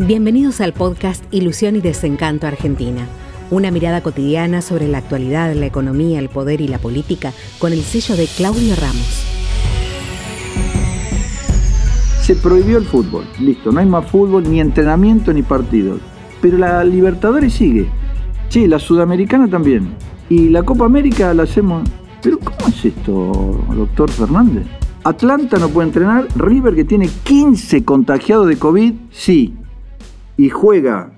Bienvenidos al podcast Ilusión y Desencanto Argentina. Una mirada cotidiana sobre la actualidad, la economía, el poder y la política con el sello de Claudio Ramos. Se prohibió el fútbol, listo, no hay más fútbol, ni entrenamiento, ni partidos. Pero la Libertadores sigue. Sí, la Sudamericana también. Y la Copa América la hacemos. Pero ¿cómo es esto, doctor Fernández? Atlanta no puede entrenar, River que tiene 15 contagiados de COVID, sí, y juega.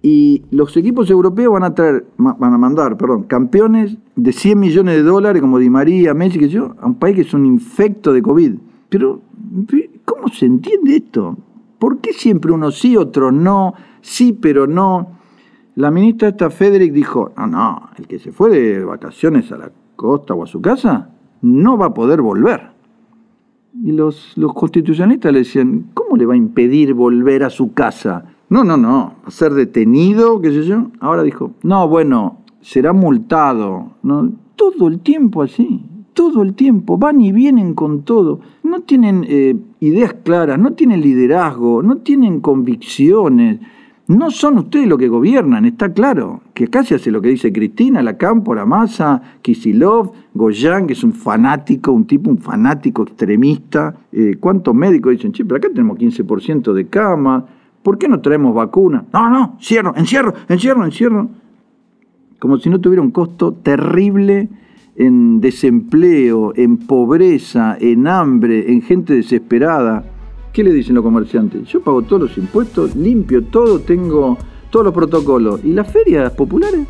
Y los equipos europeos van a traer, van a mandar, perdón, campeones de 100 millones de dólares, como Di María, Messi, que yo, a un país que es un infecto de COVID. Pero, ¿cómo se entiende esto? ¿Por qué siempre uno sí, otro no? Sí, pero no. La ministra esta Federic dijo, no, no, el que se fue de vacaciones a la costa o a su casa no va a poder volver. Y los, los constitucionalistas le decían, ¿cómo le va a impedir volver a su casa? No, no, no, ser detenido, qué sé yo. Ahora dijo, no, bueno, será multado. ¿no? Todo el tiempo así, todo el tiempo, van y vienen con todo. No tienen eh, ideas claras, no tienen liderazgo, no tienen convicciones. No son ustedes los que gobiernan, está claro. Que acá se hace lo que dice Cristina, la la Massa, Kisilov, Goyan, que es un fanático, un tipo, un fanático extremista. Eh, ¿Cuántos médicos dicen, che, pero acá tenemos 15% de cama, ¿por qué no traemos vacunas? No, no, cierro, encierro, encierro, encierro. Como si no tuviera un costo terrible en desempleo, en pobreza, en hambre, en gente desesperada. ¿Qué le dicen los comerciantes? Yo pago todos los impuestos, limpio todo, tengo todos los protocolos. ¿Y las ferias populares?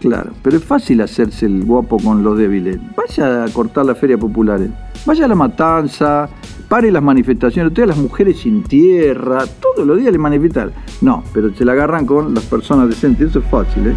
Claro, pero es fácil hacerse el guapo con los débiles. Vaya a cortar las ferias populares, vaya a la matanza, pare las manifestaciones, ustedes las mujeres sin tierra, todos los días le manifiestan. No, pero se la agarran con las personas decentes, eso es fácil, ¿eh?